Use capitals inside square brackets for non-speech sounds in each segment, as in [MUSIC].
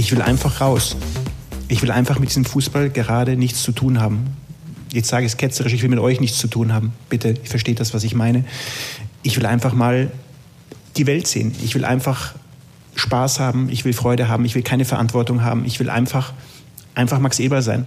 Ich will einfach raus. Ich will einfach mit diesem Fußball gerade nichts zu tun haben. Jetzt sage ich es ketzerisch, ich will mit euch nichts zu tun haben. Bitte, versteht das, was ich meine. Ich will einfach mal die Welt sehen. Ich will einfach Spaß haben, ich will Freude haben, ich will keine Verantwortung haben. Ich will einfach, einfach Max Eber sein.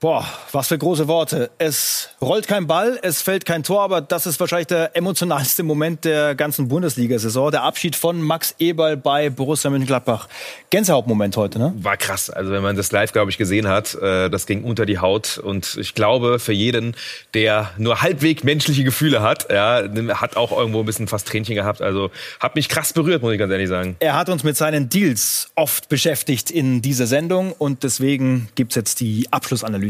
Boah, was für große Worte. Es rollt kein Ball, es fällt kein Tor, aber das ist wahrscheinlich der emotionalste Moment der ganzen Bundesliga-Saison. Der Abschied von Max Eberl bei Borussia Mönchengladbach. Gänsehautmoment heute, ne? War krass. Also wenn man das live, glaube ich, gesehen hat, äh, das ging unter die Haut. Und ich glaube, für jeden, der nur halbwegs menschliche Gefühle hat, ja, hat auch irgendwo ein bisschen fast Tränchen gehabt. Also hat mich krass berührt, muss ich ganz ehrlich sagen. Er hat uns mit seinen Deals oft beschäftigt in dieser Sendung und deswegen gibt's jetzt die Abschlussanalyse.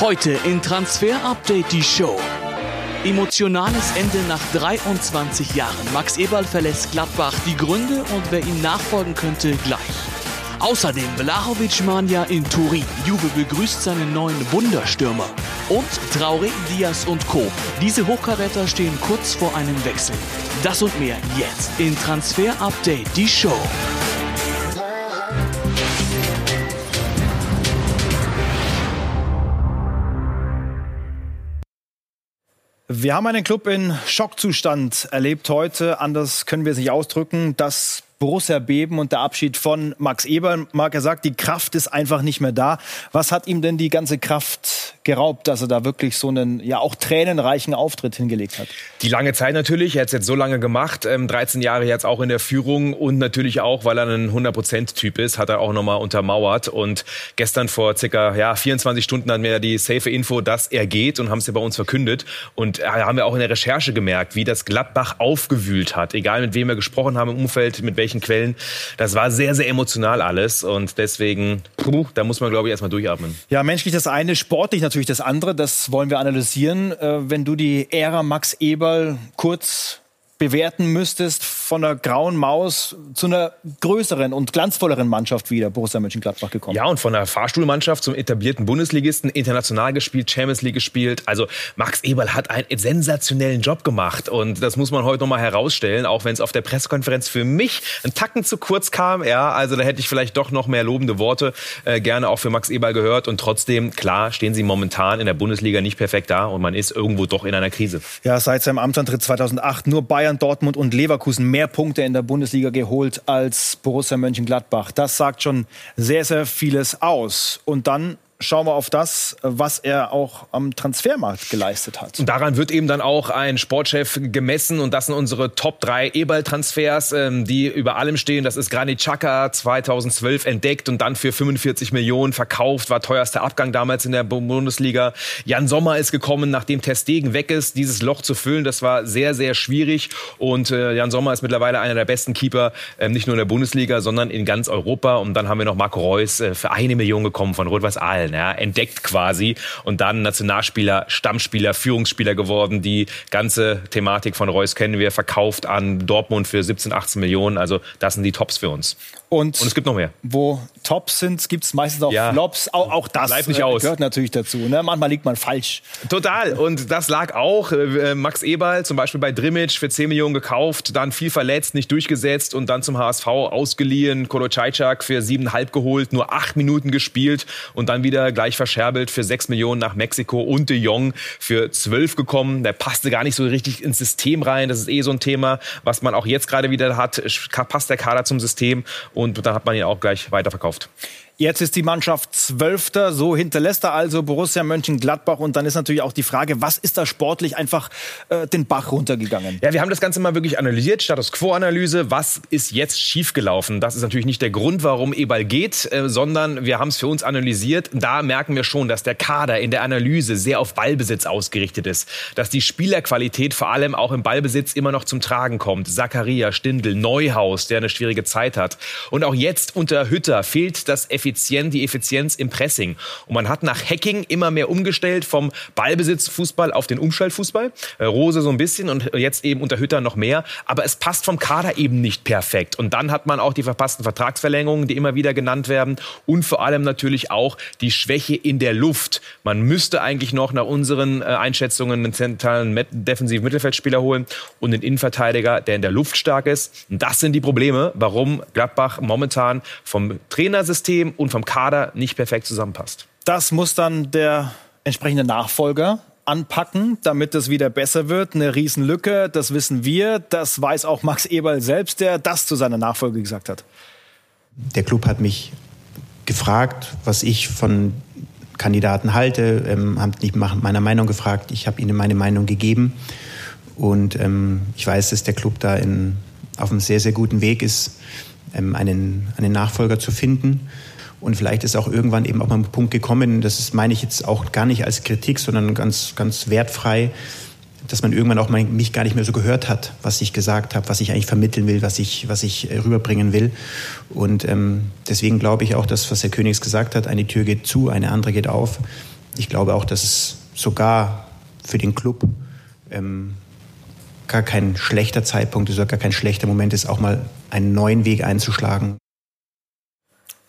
Heute in Transfer Update die Show. Emotionales Ende nach 23 Jahren. Max Eberl verlässt Gladbach. Die Gründe und wer ihm nachfolgen könnte gleich. Außerdem Blahovic Mania in Turin. Juve begrüßt seinen neuen Wunderstürmer. Und Traoré, Diaz und Co. Diese Hochkaräter stehen kurz vor einem Wechsel. Das und mehr jetzt in Transfer Update die Show. Wir haben einen Club in Schockzustand erlebt heute. Anders können wir es nicht ausdrücken. Das Borussia beben und der Abschied von Max Eber. Marc, er sagt, die Kraft ist einfach nicht mehr da. Was hat ihm denn die ganze Kraft geraubt, dass er da wirklich so einen, ja auch tränenreichen Auftritt hingelegt hat? Die lange Zeit natürlich. Er hat es jetzt so lange gemacht. 13 ähm, Jahre jetzt auch in der Führung und natürlich auch, weil er ein 100%-Typ ist, hat er auch nochmal untermauert. Und gestern vor circa ja, 24 Stunden hatten wir die safe Info, dass er geht und haben es ja bei uns verkündet. Und äh, haben wir auch in der Recherche gemerkt, wie das Gladbach aufgewühlt hat. Egal mit wem wir gesprochen haben im Umfeld, mit welchem welchen Quellen. Das war sehr, sehr emotional alles und deswegen, puh, da muss man, glaube ich, erstmal durchatmen. Ja, menschlich das eine, sportlich natürlich das andere. Das wollen wir analysieren. Äh, wenn du die Ära Max Eberl kurz bewerten müsstest von der grauen Maus zu einer größeren und glanzvolleren Mannschaft wieder, Borussia Mönchengladbach gekommen. Ja, und von der Fahrstuhlmannschaft zum etablierten Bundesligisten, international gespielt, Champions League gespielt. Also Max Eberl hat einen sensationellen Job gemacht und das muss man heute nochmal herausstellen, auch wenn es auf der Pressekonferenz für mich einen Tacken zu kurz kam. Ja, also da hätte ich vielleicht doch noch mehr lobende Worte äh, gerne auch für Max Eberl gehört und trotzdem, klar, stehen sie momentan in der Bundesliga nicht perfekt da und man ist irgendwo doch in einer Krise. Ja, seit seinem Amtsantritt 2008 nur Bayern Bayern, Dortmund und Leverkusen mehr Punkte in der Bundesliga geholt als Borussia Mönchengladbach. Das sagt schon sehr, sehr vieles aus. Und dann schauen wir auf das, was er auch am Transfermarkt geleistet hat. Und daran wird eben dann auch ein Sportchef gemessen und das sind unsere Top 3 Eberl-Transfers, ähm, die über allem stehen. Das ist Granit Xhaka 2012 entdeckt und dann für 45 Millionen verkauft, war teuerster Abgang damals in der Bundesliga. Jan Sommer ist gekommen, nachdem Testegen weg ist, dieses Loch zu füllen. Das war sehr, sehr schwierig und äh, Jan Sommer ist mittlerweile einer der besten Keeper, ähm, nicht nur in der Bundesliga, sondern in ganz Europa. Und dann haben wir noch Marco Reus äh, für eine Million gekommen von Rot-Weiß Aalen gefallen, ja, entdeckt quasi und dann Nationalspieler, Stammspieler, Führungsspieler geworden. Die ganze Thematik von Reus kennen wir, verkauft an Dortmund für 17, 18 Millionen. Also das sind die Tops für uns. Und, und es gibt noch mehr. Wo Tops sind, gibt es meistens auch ja. Flops. Auch, auch das aus. gehört natürlich dazu. Ne? Manchmal liegt man falsch. Total. Und das lag auch. Äh, Max Eberl zum Beispiel bei Drimmitsch für 10 Millionen gekauft, dann viel verletzt, nicht durchgesetzt und dann zum HSV ausgeliehen. Kolo Cajcak für 7,5 geholt, nur 8 Minuten gespielt und dann wieder gleich verscherbelt für 6 Millionen nach Mexiko und de Jong für 12 gekommen. Der passte gar nicht so richtig ins System rein. Das ist eh so ein Thema, was man auch jetzt gerade wieder hat. Passt der Kader zum System? Und dann hat man ihn auch gleich weiterverkauft. Jetzt ist die Mannschaft Zwölfter, so hinterlässt er also Borussia Mönchengladbach und dann ist natürlich auch die Frage, was ist da sportlich einfach äh, den Bach runtergegangen? Ja, wir haben das Ganze mal wirklich analysiert, Status Quo-Analyse, was ist jetzt schiefgelaufen? Das ist natürlich nicht der Grund, warum Ebal geht, äh, sondern wir haben es für uns analysiert. Da merken wir schon, dass der Kader in der Analyse sehr auf Ballbesitz ausgerichtet ist, dass die Spielerqualität vor allem auch im Ballbesitz immer noch zum Tragen kommt. Zakaria, Stindl, Neuhaus, der eine schwierige Zeit hat und auch jetzt unter Hütter fehlt das effizient, die Effizienz im Pressing. Und man hat nach Hacking immer mehr umgestellt vom Ballbesitzfußball auf den Umschaltfußball. Äh, Rose so ein bisschen und jetzt eben unter Hütter noch mehr. Aber es passt vom Kader eben nicht perfekt. Und dann hat man auch die verpassten Vertragsverlängerungen, die immer wieder genannt werden. Und vor allem natürlich auch die Schwäche in der Luft. Man müsste eigentlich noch nach unseren äh, Einschätzungen einen zentralen defensiven Mittelfeldspieler holen und einen Innenverteidiger, der in der Luft stark ist. Und das sind die Probleme, warum Gladbach momentan vom Trainersystem und vom Kader nicht perfekt zusammenpasst. Das muss dann der entsprechende Nachfolger anpacken, damit es wieder besser wird. Eine Riesenlücke, das wissen wir. Das weiß auch Max Eberl selbst, der das zu seiner Nachfolge gesagt hat. Der Club hat mich gefragt, was ich von Kandidaten halte, ähm, haben nicht nach meiner Meinung gefragt. Ich habe ihnen meine Meinung gegeben. Und ähm, ich weiß, dass der Club da in, auf einem sehr, sehr guten Weg ist, ähm, einen, einen Nachfolger zu finden. Und vielleicht ist auch irgendwann eben auch mal ein Punkt gekommen, das ist, meine ich jetzt auch gar nicht als Kritik, sondern ganz, ganz wertfrei, dass man irgendwann auch mal mich gar nicht mehr so gehört hat, was ich gesagt habe, was ich eigentlich vermitteln will, was ich, was ich äh, rüberbringen will. Und ähm, deswegen glaube ich auch, dass, was Herr Königs gesagt hat, eine Tür geht zu, eine andere geht auf. Ich glaube auch, dass es sogar für den Club ähm, gar kein schlechter Zeitpunkt ist oder gar kein schlechter Moment ist, auch mal einen neuen Weg einzuschlagen.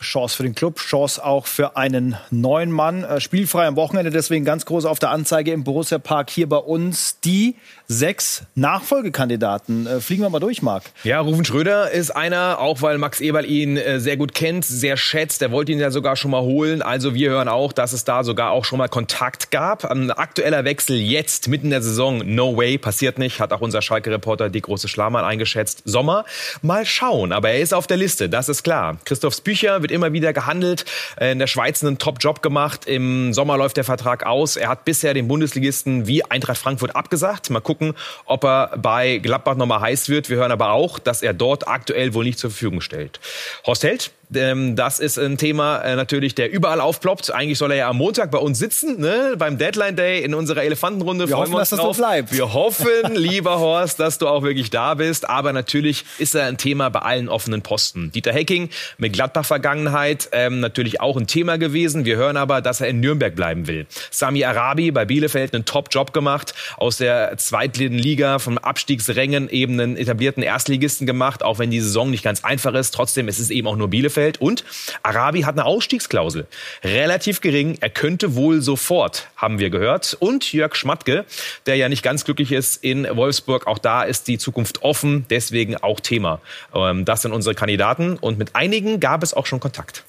Chance für den Club, Chance auch für einen neuen Mann. Äh, spielfrei am Wochenende, deswegen ganz groß auf der Anzeige im Borussia Park hier bei uns. Die sechs Nachfolgekandidaten. Äh, fliegen wir mal durch, Marc. Ja, Rufen Schröder ist einer, auch weil Max Eberl ihn äh, sehr gut kennt, sehr schätzt. Er wollte ihn ja sogar schon mal holen. Also wir hören auch, dass es da sogar auch schon mal Kontakt gab. Ein aktueller Wechsel jetzt, mitten in der Saison, no way, passiert nicht. Hat auch unser Schalke-Reporter die große Schlamann eingeschätzt. Sommer, mal schauen. Aber er ist auf der Liste, das ist klar. Christophs Bücher wird immer wieder gehandelt. Äh, in der Schweiz einen Top-Job gemacht. Im Sommer läuft der Vertrag aus. Er hat bisher den Bundesligisten wie Eintracht Frankfurt abgesagt. Mal gucken, ob er bei Gladbach nochmal heiß wird. Wir hören aber auch, dass er dort aktuell wohl nicht zur Verfügung stellt. Horst Held ähm, das ist ein Thema äh, natürlich, der überall aufploppt. Eigentlich soll er ja am Montag bei uns sitzen, ne? beim Deadline Day in unserer Elefantenrunde. Wir Freuen hoffen, wir uns dass drauf. das so bleibt. Wir hoffen, [LAUGHS] lieber Horst, dass du auch wirklich da bist. Aber natürlich ist er ein Thema bei allen offenen Posten. Dieter Hecking mit Gladbach-Vergangenheit ähm, natürlich auch ein Thema gewesen. Wir hören aber, dass er in Nürnberg bleiben will. Sami Arabi bei Bielefeld einen Top-Job gemacht, aus der zweitligen Liga vom Abstiegsrängen eben einen etablierten Erstligisten gemacht, auch wenn die Saison nicht ganz einfach ist. Trotzdem, es ist eben auch nur Bielefeld. Bielefeld. Und Arabi hat eine Ausstiegsklausel. Relativ gering. Er könnte wohl sofort, haben wir gehört. Und Jörg Schmatke, der ja nicht ganz glücklich ist in Wolfsburg. Auch da ist die Zukunft offen. Deswegen auch Thema. Ähm, das sind unsere Kandidaten. Und mit einigen gab es auch schon Kontakt.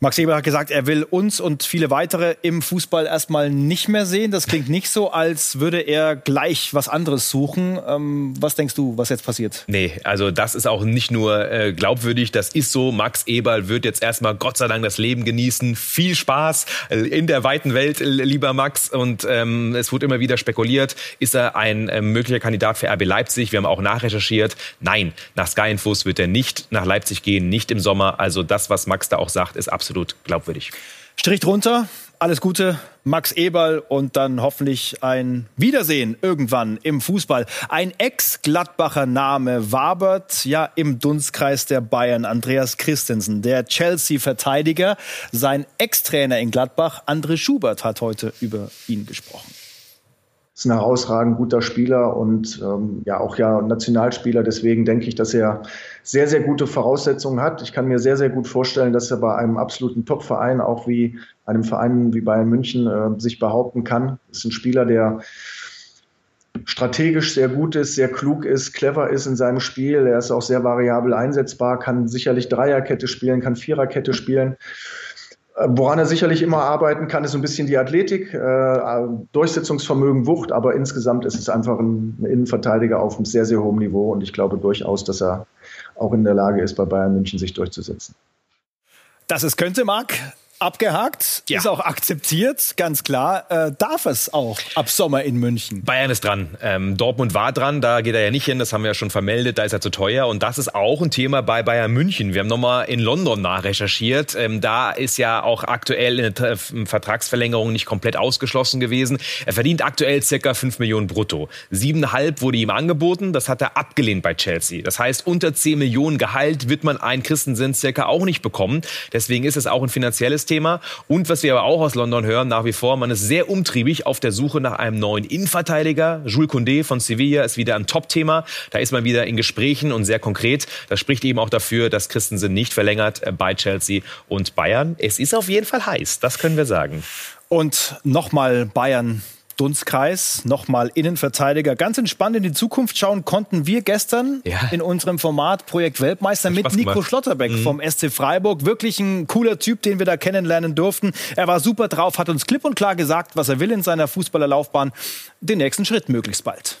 Max Eber hat gesagt, er will uns und viele weitere im Fußball erstmal nicht mehr sehen. Das klingt nicht so, als würde er gleich was anderes suchen. Ähm, was denkst du, was jetzt passiert? Nee, also das ist auch nicht nur äh, glaubwürdig, das ist so. Max Eberl wird jetzt erstmal Gott sei Dank das Leben genießen. Viel Spaß äh, in der weiten Welt, lieber Max. Und ähm, es wurde immer wieder spekuliert, ist er ein äh, möglicher Kandidat für RB Leipzig? Wir haben auch nachrecherchiert. Nein, nach Sky Infos wird er nicht nach Leipzig gehen, nicht im Sommer. Also das, was Max da auch sagt, ist absolut absolut glaubwürdig. Strich drunter, alles Gute, Max Eberl und dann hoffentlich ein Wiedersehen irgendwann im Fußball. Ein Ex-Gladbacher Name wabert ja im Dunstkreis der Bayern, Andreas Christensen, der Chelsea-Verteidiger. Sein Ex-Trainer in Gladbach, André Schubert, hat heute über ihn gesprochen ist ein herausragend guter Spieler und ähm, ja auch ja Nationalspieler. Deswegen denke ich, dass er sehr, sehr gute Voraussetzungen hat. Ich kann mir sehr, sehr gut vorstellen, dass er bei einem absoluten Top-Verein, auch wie einem Verein wie Bayern München, äh, sich behaupten kann. Ist ein Spieler, der strategisch sehr gut ist, sehr klug ist, clever ist in seinem Spiel. Er ist auch sehr variabel einsetzbar, kann sicherlich Dreierkette spielen, kann Viererkette spielen. Woran er sicherlich immer arbeiten kann, ist ein bisschen die Athletik, äh, Durchsetzungsvermögen, Wucht, aber insgesamt ist es einfach ein, ein Innenverteidiger auf einem sehr, sehr hohen Niveau und ich glaube durchaus, dass er auch in der Lage ist, bei Bayern München sich durchzusetzen. Dass es könnte, Marc, abgehakt, ja. ist auch akzeptiert, ganz klar. Äh, darf es auch ab Sommer in München? Bayern ist dran. Ähm, Dortmund war dran, da geht er ja nicht hin, das haben wir ja schon vermeldet, da ist er zu teuer. Und das ist auch ein Thema bei Bayern München. Wir haben nochmal in London nachrecherchiert. Ähm, da ist ja auch aktuell eine Vertragsverlängerung nicht komplett ausgeschlossen gewesen. Er verdient aktuell circa 5 Millionen brutto. Siebeneinhalb wurde ihm angeboten, das hat er abgelehnt bei Chelsea. Das heißt, unter 10 Millionen Gehalt wird man einen Christensen circa auch nicht bekommen. Deswegen ist es auch ein finanzielles Thema. Und was wir aber auch aus London hören, nach wie vor, man ist sehr umtriebig auf der Suche nach einem neuen Innenverteidiger. Jules Condé von Sevilla ist wieder ein Top-Thema. Da ist man wieder in Gesprächen und sehr konkret. Das spricht eben auch dafür, dass Christensen nicht verlängert äh, bei Chelsea und Bayern. Es ist auf jeden Fall heiß, das können wir sagen. Und nochmal Bayern Dunstkreis, nochmal Innenverteidiger. Ganz entspannt in die Zukunft schauen konnten wir gestern ja. in unserem Format Projekt Weltmeister mit Nico gemacht. Schlotterbeck mhm. vom SC Freiburg. Wirklich ein cooler Typ, den wir da kennenlernen durften. Er war super drauf, hat uns klipp und klar gesagt, was er will in seiner Fußballerlaufbahn. Den nächsten Schritt möglichst bald.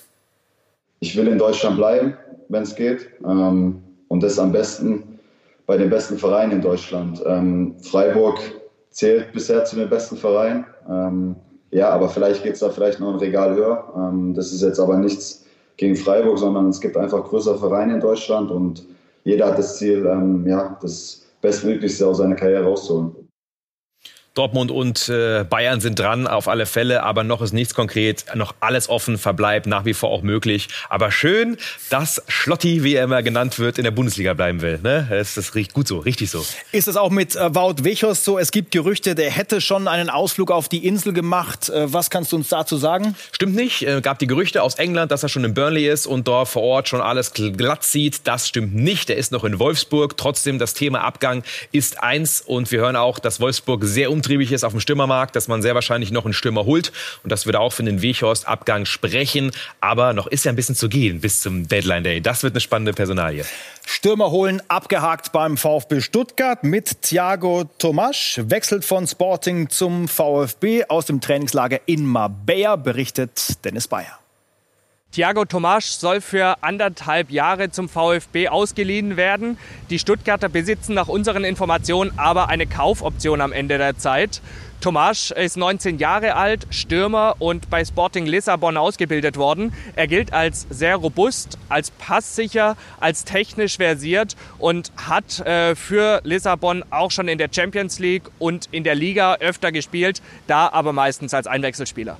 Ich will in Deutschland bleiben, wenn es geht. Ähm, und das am besten bei den besten Vereinen in Deutschland. Ähm, Freiburg zählt bisher zu den besten Vereinen. Ja, aber vielleicht geht es da vielleicht noch ein Regal höher. Ähm, das ist jetzt aber nichts gegen Freiburg, sondern es gibt einfach größere Vereine in Deutschland und jeder hat das Ziel, ähm, ja, das Bestmöglichste aus seiner Karriere rauszuholen. Dortmund und äh, Bayern sind dran, auf alle Fälle, aber noch ist nichts konkret, noch alles offen, Verbleib nach wie vor auch möglich. Aber schön, dass Schlotti, wie er immer genannt wird, in der Bundesliga bleiben will. Ne? Das, das riecht gut so, richtig so. Ist es auch mit äh, Wout Wechos so? Es gibt Gerüchte, der hätte schon einen Ausflug auf die Insel gemacht. Äh, was kannst du uns dazu sagen? Stimmt nicht. Äh, gab die Gerüchte aus England, dass er schon in Burnley ist und dort vor Ort schon alles glatt sieht. Das stimmt nicht. Er ist noch in Wolfsburg. Trotzdem, das Thema Abgang ist eins und wir hören auch, dass Wolfsburg sehr umtriebig umtriebig ist auf dem Stürmermarkt, dass man sehr wahrscheinlich noch einen Stürmer holt und das würde auch für den Weghorst-Abgang sprechen. Aber noch ist ja ein bisschen zu gehen bis zum Deadline Day. Das wird eine spannende Personalie. Stürmer holen abgehakt beim VfB Stuttgart mit Thiago Tomasch. Wechselt von Sporting zum VfB aus dem Trainingslager in Marbella, berichtet Dennis Bayer. Thiago Tomasch soll für anderthalb Jahre zum VfB ausgeliehen werden. Die Stuttgarter besitzen nach unseren Informationen aber eine Kaufoption am Ende der Zeit. Tomasch ist 19 Jahre alt, Stürmer und bei Sporting Lissabon ausgebildet worden. Er gilt als sehr robust, als passsicher, als technisch versiert und hat äh, für Lissabon auch schon in der Champions League und in der Liga öfter gespielt, da aber meistens als Einwechselspieler.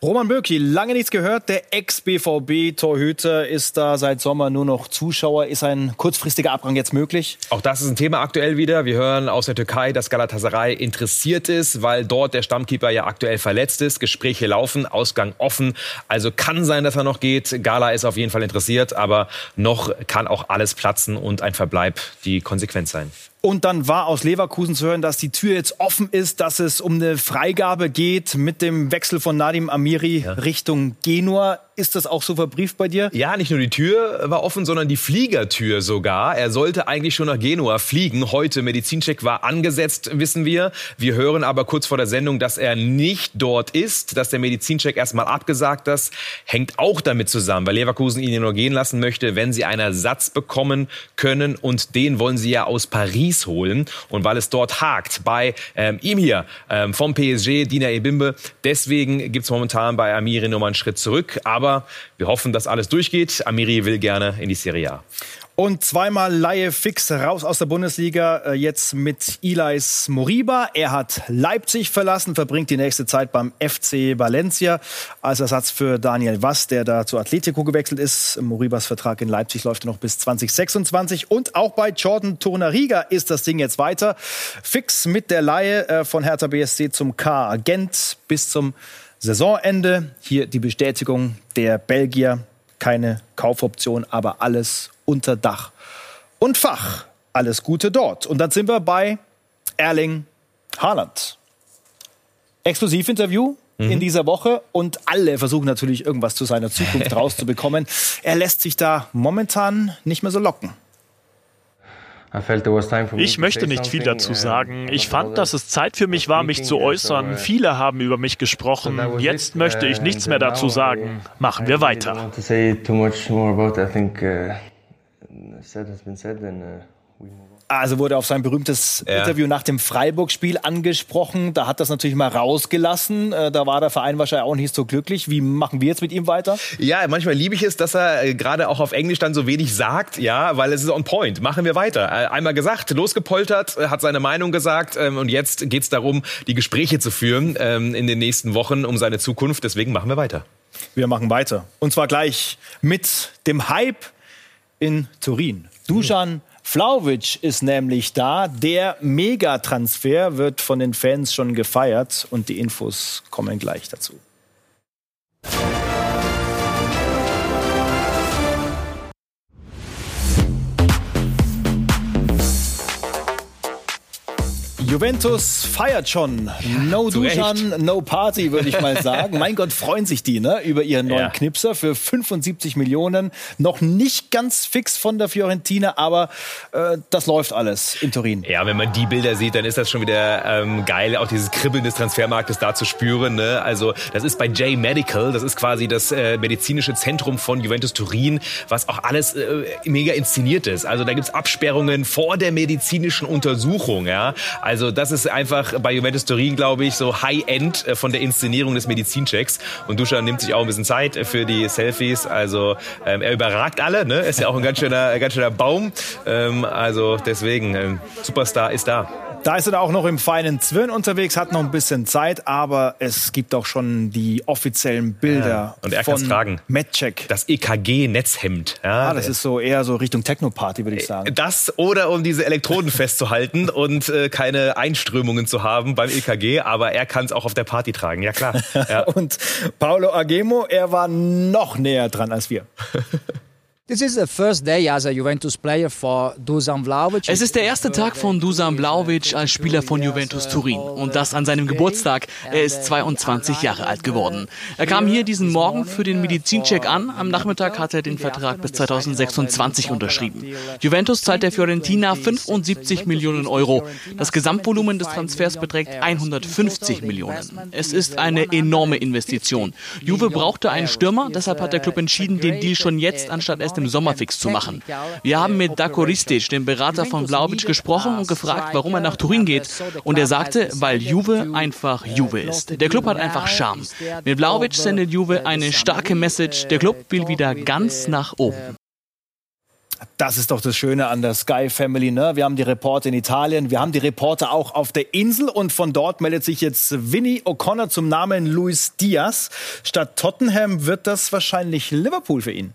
Roman Bürki, lange nichts gehört. Der Ex-BVB-Torhüter ist da seit Sommer nur noch Zuschauer. Ist ein kurzfristiger Abgang jetzt möglich? Auch das ist ein Thema aktuell wieder. Wir hören aus der Türkei, dass Galatasaray interessiert ist, weil dort der Stammkeeper ja aktuell verletzt ist. Gespräche laufen, Ausgang offen. Also kann sein, dass er noch geht. Gala ist auf jeden Fall interessiert, aber noch kann auch alles platzen und ein Verbleib die Konsequenz sein. Und dann war aus Leverkusen zu hören, dass die Tür jetzt offen ist, dass es um eine Freigabe geht mit dem Wechsel von Nadim Amiri ja. Richtung Genua. Ist das auch so verbrieft bei dir? Ja, nicht nur die Tür war offen, sondern die Fliegertür sogar. Er sollte eigentlich schon nach Genua fliegen. Heute Medizincheck war angesetzt, wissen wir. Wir hören aber kurz vor der Sendung, dass er nicht dort ist, dass der Medizincheck erstmal abgesagt ist. Hängt auch damit zusammen, weil Leverkusen ihn nur gehen lassen möchte, wenn sie einen Ersatz bekommen können. Und den wollen sie ja aus Paris holen. Und weil es dort hakt bei ähm, ihm hier ähm, vom PSG, Dina Ebimbe, deswegen gibt es momentan bei Amiri nochmal einen Schritt zurück. Aber aber wir hoffen, dass alles durchgeht. Amiri will gerne in die Serie A. Und zweimal Laie fix raus aus der Bundesliga, äh, jetzt mit Ilais Moriba. Er hat Leipzig verlassen, verbringt die nächste Zeit beim FC Valencia als Ersatz für Daniel Wass, der da zu Atletico gewechselt ist. Moribas Vertrag in Leipzig läuft noch bis 2026. Und auch bei Jordan Tornariga ist das Ding jetzt weiter. Fix mit der Laie äh, von Hertha BSC zum K-Agent bis zum Saisonende. Hier die Bestätigung der Belgier. Keine Kaufoption, aber alles unter Dach und Fach. Alles Gute dort. Und dann sind wir bei Erling Haaland. Exklusivinterview mhm. in dieser Woche und alle versuchen natürlich irgendwas zu seiner Zukunft [LAUGHS] rauszubekommen. Er lässt sich da momentan nicht mehr so locken. Ich möchte nicht viel dazu sagen. Ich fand, dass es Zeit für mich war, mich zu äußern. Viele haben über mich gesprochen. Jetzt möchte ich nichts mehr dazu sagen. Machen wir weiter. Also wurde auf sein berühmtes ja. Interview nach dem Freiburg-Spiel angesprochen. Da hat das natürlich mal rausgelassen. Äh, da war der Verein wahrscheinlich auch nicht so glücklich. Wie machen wir jetzt mit ihm weiter? Ja, manchmal liebe ich es, dass er äh, gerade auch auf Englisch dann so wenig sagt, ja, weil es ist on point. Machen wir weiter. Äh, einmal gesagt, losgepoltert, hat seine Meinung gesagt ähm, und jetzt geht es darum, die Gespräche zu führen ähm, in den nächsten Wochen um seine Zukunft. Deswegen machen wir weiter. Wir machen weiter. Und zwar gleich mit dem Hype in Turin. Dusan Flauwitsch ist nämlich da. Der Megatransfer wird von den Fans schon gefeiert und die Infos kommen gleich dazu. Juventus feiert schon. No Dusan, no Party, würde ich mal [LAUGHS] sagen. mein Gott, freuen sich die ne, über ihren neuen ja. Knipser für 75 Millionen. Noch nicht ganz fix von der Fiorentina, aber äh, das läuft alles in Turin. Ja, wenn man die Bilder sieht, dann ist das schon wieder ähm, geil, auch dieses Kribbeln des Transfermarktes da zu spüren. Ne? Also das ist bei J Medical, das ist quasi das äh, medizinische Zentrum von Juventus Turin, was auch alles äh, mega inszeniert ist. Also da gibt's Absperrungen vor der medizinischen Untersuchung. Ja? Also also das ist einfach bei Juventus Turin, glaube ich, so High-End äh, von der Inszenierung des Medizinchecks. Und Duschan nimmt sich auch ein bisschen Zeit äh, für die Selfies. Also ähm, er überragt alle. Ne? Ist ja auch ein ganz schöner, ganz schöner Baum. Ähm, also deswegen, ähm, Superstar ist da. Da ist er auch noch im feinen Zwirn unterwegs, hat noch ein bisschen Zeit, aber es gibt auch schon die offiziellen Bilder ja. Und er von tragen. Medcheck. Das EKG-Netzhemd. Ja, ah, das ist so eher so Richtung Techno-Party, würde ich sagen. Das oder um diese Elektroden [LAUGHS] festzuhalten und äh, keine Einströmungen zu haben beim EKG, aber er kann es auch auf der Party tragen, ja klar. [LAUGHS] Ja. und Paolo Agemo, er war noch näher dran als wir. [LAUGHS] Es ist der erste Tag von Dusan Vlaovic als Spieler von Juventus Turin und das an seinem Geburtstag. Er ist 22 Jahre alt geworden. Er kam hier diesen Morgen für den Medizincheck an. Am Nachmittag hat er den Vertrag bis 2026 unterschrieben. Juventus zahlt der Fiorentina 75 Millionen Euro. Das Gesamtvolumen des Transfers beträgt 150 Millionen. Es ist eine enorme Investition. Juve brauchte einen Stürmer, deshalb hat der Club entschieden, den Deal schon jetzt anstatt erst im Sommer fix zu machen. Wir haben mit Dako Ristic, dem Berater von Vlaovic, gesprochen und gefragt, warum er nach Turin geht. Und er sagte, weil Juve einfach Juve ist. Der Club hat einfach Charme. Mit Vlaovic sendet Juve eine starke Message. Der Club will wieder ganz nach oben. Das ist doch das Schöne an der Sky Family. Ne? Wir haben die Reporter in Italien, wir haben die Reporter auch auf der Insel und von dort meldet sich jetzt Vinny O'Connor zum Namen Luis Diaz. Statt Tottenham wird das wahrscheinlich Liverpool für ihn.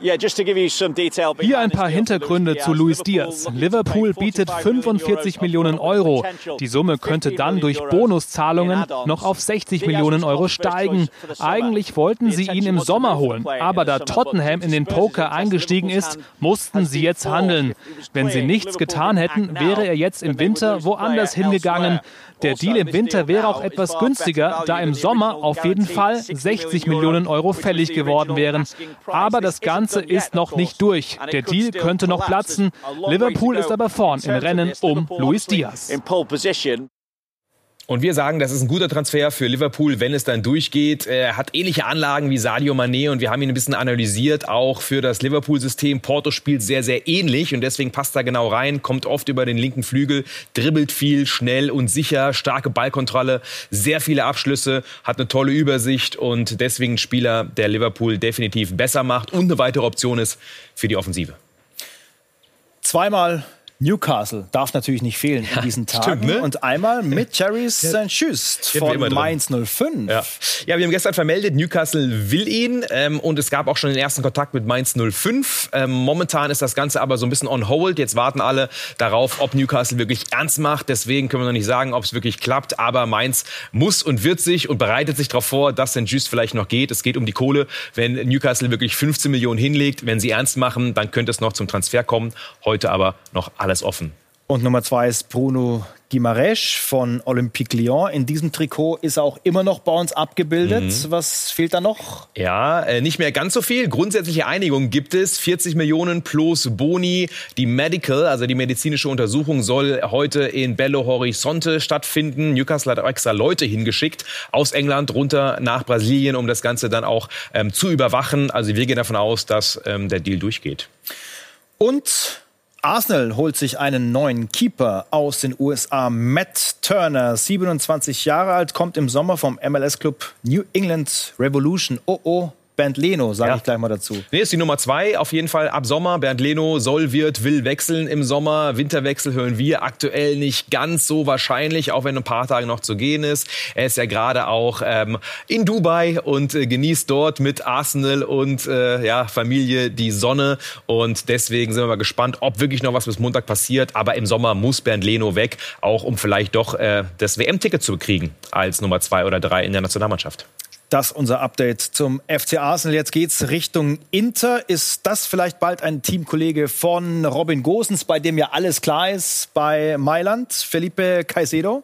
Hier ein paar Hintergründe zu Luis Diaz. Liverpool bietet 45 Millionen Euro. Die Summe könnte dann durch Bonuszahlungen noch auf 60 Millionen Euro steigen. Eigentlich wollten sie ihn im Sommer holen, aber da Tottenham in den Poker eingestiegen ist, mussten sie jetzt handeln. Wenn sie nichts getan hätten, wäre er jetzt im Winter woanders hingegangen. Der Deal im Winter wäre auch etwas günstiger, da im Sommer auf jeden Fall 60 Millionen Euro fällig geworden wären. Aber das Ganze ist noch nicht durch. Der Deal könnte noch platzen. Liverpool ist aber vorn im Rennen um Luis Diaz. Und wir sagen, das ist ein guter Transfer für Liverpool, wenn es dann durchgeht. Er hat ähnliche Anlagen wie Sadio Mané und wir haben ihn ein bisschen analysiert, auch für das Liverpool-System. Porto spielt sehr, sehr ähnlich und deswegen passt er genau rein, kommt oft über den linken Flügel, dribbelt viel, schnell und sicher, starke Ballkontrolle, sehr viele Abschlüsse, hat eine tolle Übersicht und deswegen ein Spieler, der Liverpool definitiv besser macht und eine weitere Option ist für die Offensive. Zweimal Newcastle darf natürlich nicht fehlen in diesen Tagen. Stimmt, ne? Und einmal mit Jerry St. Just von Mainz 05. Ja. ja. wir haben gestern vermeldet, Newcastle will ihn ähm, und es gab auch schon den ersten Kontakt mit Mainz 05. Ähm, momentan ist das Ganze aber so ein bisschen on hold. Jetzt warten alle darauf, ob Newcastle wirklich ernst macht. Deswegen können wir noch nicht sagen, ob es wirklich klappt. Aber Mainz muss und wird sich und bereitet sich darauf vor, dass St. Just vielleicht noch geht. Es geht um die Kohle. Wenn Newcastle wirklich 15 Millionen hinlegt, wenn sie ernst machen, dann könnte es noch zum Transfer kommen. Heute aber noch alle alles offen. Und Nummer zwei ist Bruno Guimaraes von Olympique Lyon. In diesem Trikot ist er auch immer noch bei uns abgebildet. Mhm. Was fehlt da noch? Ja, äh, nicht mehr ganz so viel. Grundsätzliche Einigung gibt es. 40 Millionen plus Boni. Die Medical, also die medizinische Untersuchung, soll heute in Belo Horizonte stattfinden. Newcastle hat auch extra Leute hingeschickt aus England runter nach Brasilien, um das Ganze dann auch ähm, zu überwachen. Also wir gehen davon aus, dass ähm, der Deal durchgeht. Und Arsenal holt sich einen neuen Keeper aus den USA. Matt Turner, 27 Jahre alt, kommt im Sommer vom MLS-Club New England Revolution. Oh oh, Bernd Leno, sage ja. ich gleich mal dazu. Nee, ist die Nummer zwei auf jeden Fall ab Sommer. Bernd Leno soll, wird, will wechseln im Sommer. Winterwechsel hören wir aktuell nicht ganz so wahrscheinlich, auch wenn ein paar Tage noch zu gehen ist. Er ist ja gerade auch ähm, in Dubai und äh, genießt dort mit Arsenal und äh, ja, Familie die Sonne. Und deswegen sind wir mal gespannt, ob wirklich noch was bis Montag passiert. Aber im Sommer muss Bernd Leno weg, auch um vielleicht doch äh, das WM-Ticket zu kriegen als Nummer zwei oder drei in der Nationalmannschaft. Das unser Update zum FC Arsenal. Jetzt geht's Richtung Inter. Ist das vielleicht bald ein Teamkollege von Robin Gosens, bei dem ja alles klar ist bei Mailand? Felipe Caicedo?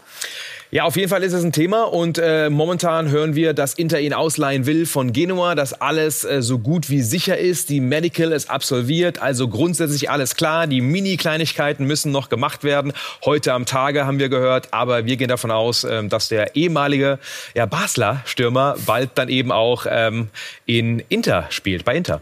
Ja, auf jeden Fall ist es ein Thema und äh, momentan hören wir, dass Inter ihn ausleihen will von Genua, dass alles äh, so gut wie sicher ist. Die Medical ist absolviert, also grundsätzlich alles klar. Die Mini-Kleinigkeiten müssen noch gemacht werden. Heute am Tage haben wir gehört, aber wir gehen davon aus, äh, dass der ehemalige ja, Basler Stürmer bald dann eben auch ähm, in Inter spielt, bei Inter.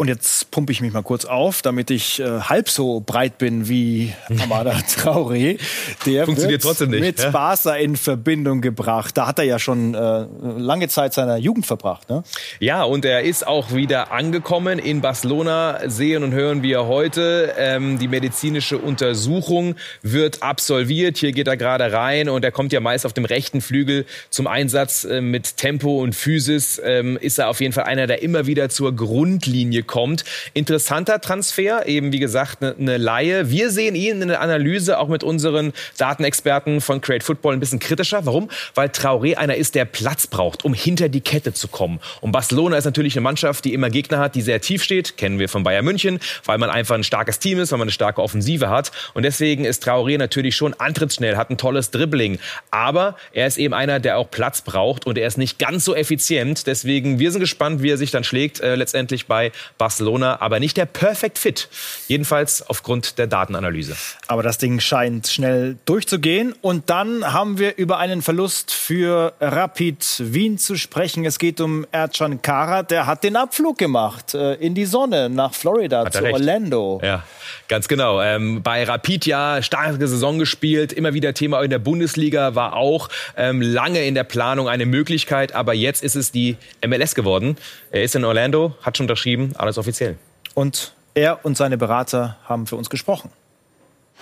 Und jetzt pumpe ich mich mal kurz auf, damit ich äh, halb so breit bin wie Amada [LAUGHS] Traoré. Der Funktioniert wird trotzdem nicht, mit ja? Barca in Verbindung gebracht. Da hat er ja schon äh, lange Zeit seiner Jugend verbracht. Ne? Ja, und er ist auch wieder angekommen in Barcelona. Sehen und hören wir heute. Ähm, die medizinische Untersuchung wird absolviert. Hier geht er gerade rein und er kommt ja meist auf dem rechten Flügel zum Einsatz äh, mit Tempo und Physis. Ähm, ist er auf jeden Fall einer, der immer wieder zur Grundlinie kommt. Interessanter Transfer, eben wie gesagt eine ne Laie. Wir sehen ihn in der Analyse auch mit unseren Datenexperten von Create Football ein bisschen kritischer. Warum? Weil Traoré einer ist, der Platz braucht, um hinter die Kette zu kommen. Und Barcelona ist natürlich eine Mannschaft, die immer Gegner hat, die sehr tief steht. Kennen wir von Bayern München, weil man einfach ein starkes Team ist, weil man eine starke Offensive hat. Und deswegen ist Traoré natürlich schon antrittsschnell, hat ein tolles Dribbling. Aber er ist eben einer, der auch Platz braucht und er ist nicht ganz so effizient. Deswegen, wir sind gespannt, wie er sich dann schlägt, äh, letztendlich bei Barcelona, aber nicht der Perfect Fit. Jedenfalls aufgrund der Datenanalyse. Aber das Ding scheint schnell durchzugehen. Und dann haben wir über einen Verlust für Rapid Wien zu sprechen. Es geht um Ercan Kara. Der hat den Abflug gemacht äh, in die Sonne nach Florida zu recht. Orlando. Ja, ganz genau. Ähm, bei Rapid ja starke Saison gespielt. Immer wieder Thema in der Bundesliga. War auch ähm, lange in der Planung eine Möglichkeit. Aber jetzt ist es die MLS geworden. Er ist in Orlando, hat schon unterschrieben alles offiziell. Und er und seine Berater haben für uns gesprochen.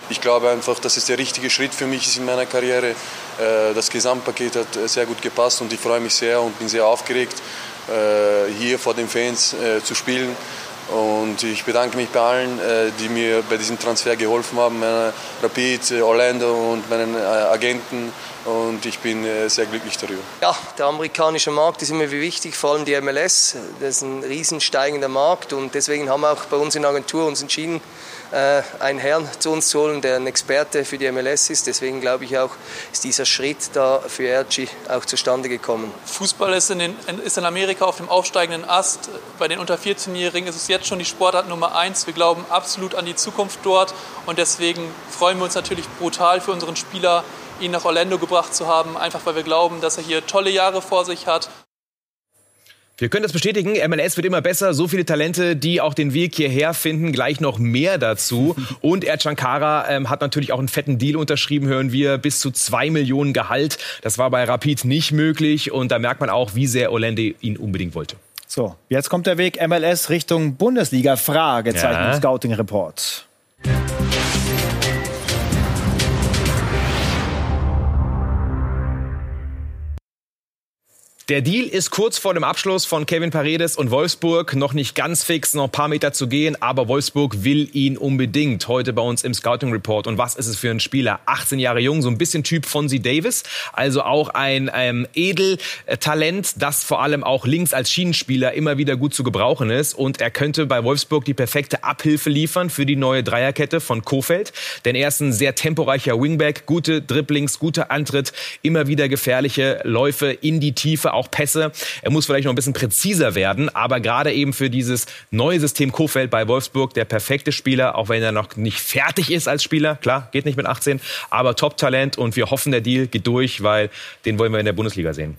Ich glaube einfach, dass es der richtige Schritt für mich ist in meiner Karriere. Äh, das Gesamtpaket hat sehr gut gepasst und ich freue mich sehr und bin sehr aufgeregt, äh, hier vor den Fans äh, zu spielen. Und ich bedanke mich bei allen, die mir bei diesem Transfer geholfen haben, meiner Rapid, Orlando und meinen Agenten und ich bin äh, sehr glücklich darüber. Ja, der amerikanische Markt ist immer wie wichtig, vor allem die MLS. Das ist ein riesen steigender Markt und deswegen haben wir auch bei uns in der Agentur uns entschieden, äh, einen Herrn zu uns zu holen, der ein Experte für die MLS ist. Deswegen glaube ich auch, ist dieser Schritt da für Erci auch zustande gekommen. Fußball ist in, den, ist in Amerika auf dem aufsteigenden Ast. Bei den unter 14-Jährigen ist es jetzt schon die Sportart Nummer eins. Wir glauben absolut an die Zukunft dort und deswegen freuen wir uns natürlich brutal für unseren Spieler, ihn nach Orlando gebracht zu haben, einfach weil wir glauben, dass er hier tolle Jahre vor sich hat. Wir können das bestätigen. MLS wird immer besser. So viele Talente, die auch den Weg hierher finden. Gleich noch mehr dazu. [LAUGHS] Und Ercan Kara ähm, hat natürlich auch einen fetten Deal unterschrieben, hören wir. Bis zu zwei Millionen Gehalt. Das war bei Rapid nicht möglich. Und da merkt man auch, wie sehr Orlando ihn unbedingt wollte. So, jetzt kommt der Weg MLS Richtung Bundesliga. Fragezeichen ja. Scouting Report. Der Deal ist kurz vor dem Abschluss von Kevin Paredes und Wolfsburg. Noch nicht ganz fix, noch ein paar Meter zu gehen, aber Wolfsburg will ihn unbedingt. Heute bei uns im Scouting Report. Und was ist es für ein Spieler? 18 Jahre jung, so ein bisschen Typ Fonzie Davis. Also auch ein ähm, Edeltalent, das vor allem auch links als Schienenspieler immer wieder gut zu gebrauchen ist. Und er könnte bei Wolfsburg die perfekte Abhilfe liefern für die neue Dreierkette von Kofeld. Denn er ist ein sehr temporeicher Wingback, gute Dribblings, guter Antritt, immer wieder gefährliche Läufe in die Tiefe auch Pässe. Er muss vielleicht noch ein bisschen präziser werden, aber gerade eben für dieses neue System Kofeld bei Wolfsburg der perfekte Spieler, auch wenn er noch nicht fertig ist als Spieler. Klar, geht nicht mit 18, aber Top-Talent und wir hoffen, der Deal geht durch, weil den wollen wir in der Bundesliga sehen.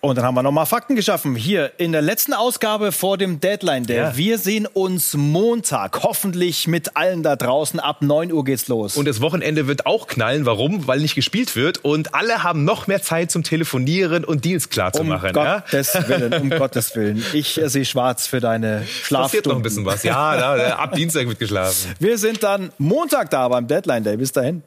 Und dann haben wir nochmal Fakten geschaffen. Hier in der letzten Ausgabe vor dem Deadline Day. Ja. Wir sehen uns Montag, hoffentlich mit allen da draußen. Ab 9 Uhr geht's los. Und das Wochenende wird auch knallen. Warum? Weil nicht gespielt wird. Und alle haben noch mehr Zeit zum Telefonieren und Deals klarzumachen. Um ja? Gottes Willen, um [LAUGHS] Gottes Willen. Ich äh, sehe schwarz für deine Schlafstunden. Passiert noch ein bisschen was. Ja, ab Dienstag wird geschlafen. Wir sind dann Montag da beim Deadline Day. Bis dahin.